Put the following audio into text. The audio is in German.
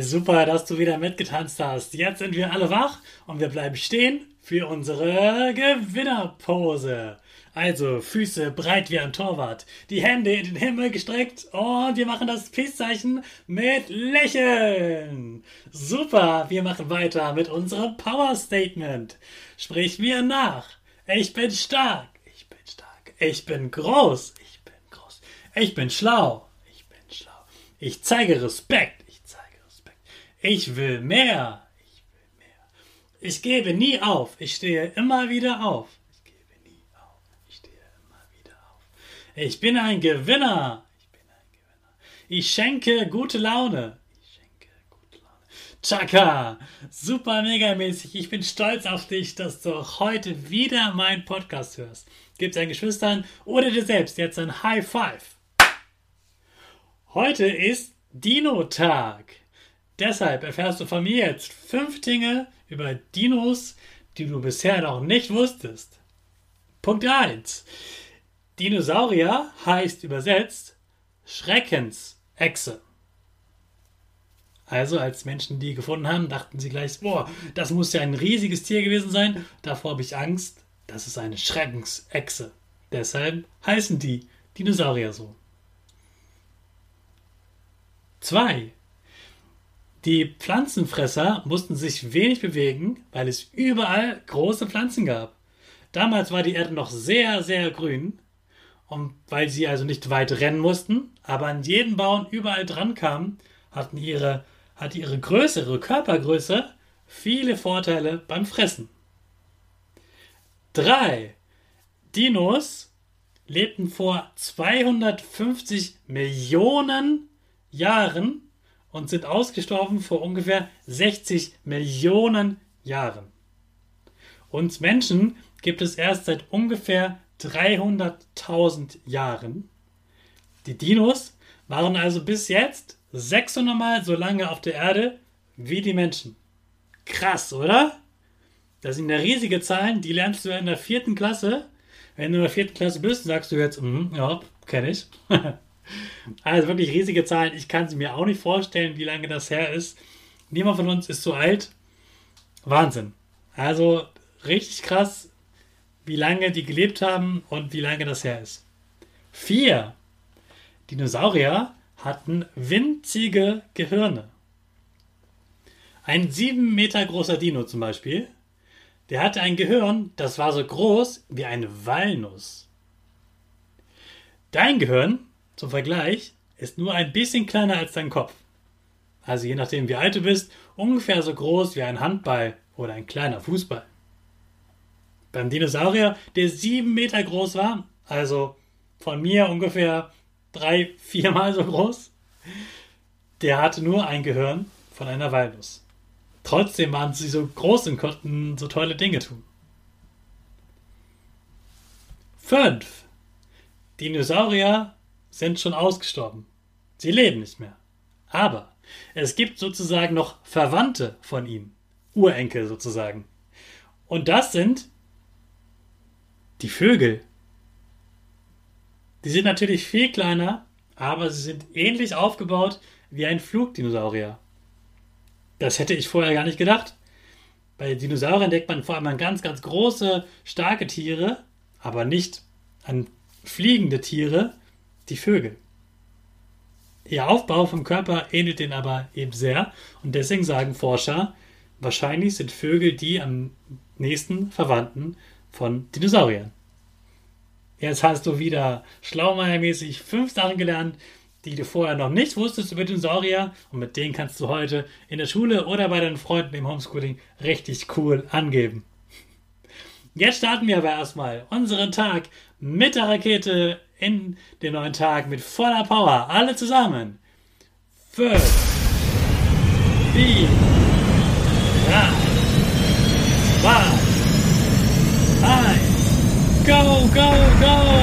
Super, dass du wieder mitgetanzt hast. Jetzt sind wir alle wach und wir bleiben stehen für unsere Gewinnerpose. Also Füße breit wie ein Torwart, die Hände in den Himmel gestreckt und wir machen das Peace-Zeichen mit Lächeln. Super, wir machen weiter mit unserem Power-Statement. Sprich mir nach. Ich bin stark. Ich bin stark. Ich bin groß. Ich bin groß. Ich bin schlau. Ich bin schlau. Ich zeige Respekt. Ich will mehr. Ich will mehr. Ich gebe nie auf. Ich stehe immer wieder auf. Ich gebe nie auf. Ich stehe immer wieder auf. Ich bin ein Gewinner. Ich bin ein Gewinner. Ich schenke gute Laune. Ich schenke gute Laune. Chaka, super mega mäßig. Ich bin stolz auf dich, dass du heute wieder meinen Podcast hörst. Gib deinen Geschwistern oder dir selbst jetzt ein High Five. Heute ist Dino-Tag. Deshalb erfährst du von mir jetzt fünf Dinge über Dinos, die du bisher noch nicht wusstest. Punkt 1. Dinosaurier heißt übersetzt Schreckensechse. Also als Menschen die gefunden haben, dachten sie gleich, boah, das muss ja ein riesiges Tier gewesen sein. Davor habe ich Angst. Das ist eine Schreckensechse. Deshalb heißen die Dinosaurier so. 2. Die Pflanzenfresser mussten sich wenig bewegen, weil es überall große Pflanzen gab. Damals war die Erde noch sehr, sehr grün, und weil sie also nicht weit rennen mussten, aber an jeden Baum überall dran kamen, hatten ihre, hatte ihre Größe, ihre Körpergröße viele Vorteile beim Fressen. 3. Dinos lebten vor 250 Millionen Jahren und sind ausgestorben vor ungefähr 60 Millionen Jahren. Uns Menschen gibt es erst seit ungefähr 300.000 Jahren. Die Dinos waren also bis jetzt 600 Mal so lange auf der Erde wie die Menschen. Krass, oder? Das sind ja riesige Zahlen, die lernst du in der vierten Klasse. Wenn du in der vierten Klasse bist, sagst du jetzt, mm, ja, kenne ich. Also wirklich riesige Zahlen. Ich kann sie mir auch nicht vorstellen, wie lange das her ist. Niemand von uns ist so alt. Wahnsinn. Also richtig krass, wie lange die gelebt haben und wie lange das her ist. Vier. Dinosaurier hatten winzige Gehirne. Ein sieben Meter großer Dino zum Beispiel, der hatte ein Gehirn, das war so groß wie eine Walnuss. Dein Gehirn zum Vergleich ist nur ein bisschen kleiner als dein Kopf. Also je nachdem, wie alt du bist, ungefähr so groß wie ein Handball oder ein kleiner Fußball. Beim Dinosaurier, der sieben Meter groß war, also von mir ungefähr drei, viermal so groß, der hatte nur ein Gehirn von einer Walnuss. Trotzdem waren sie so groß und konnten so tolle Dinge tun. 5. Dinosaurier sind schon ausgestorben. Sie leben nicht mehr. Aber es gibt sozusagen noch Verwandte von ihnen. Urenkel sozusagen. Und das sind die Vögel. Die sind natürlich viel kleiner, aber sie sind ähnlich aufgebaut wie ein Flugdinosaurier. Das hätte ich vorher gar nicht gedacht. Bei Dinosauriern denkt man vor allem an ganz, ganz große, starke Tiere, aber nicht an fliegende Tiere, die Vögel. Ihr Aufbau vom Körper ähnelt den aber eben sehr und deswegen sagen Forscher, wahrscheinlich sind Vögel die am nächsten Verwandten von Dinosauriern. Jetzt hast du wieder schlaumeiermäßig fünf Sachen gelernt, die du vorher noch nicht wusstest über Dinosaurier und mit denen kannst du heute in der Schule oder bei deinen Freunden im Homeschooling richtig cool angeben. Jetzt starten wir aber erstmal unseren Tag mit der Rakete in den neuen Tag mit voller Power. Alle zusammen. 5, 4, 3, 2, 1. Go, go, go!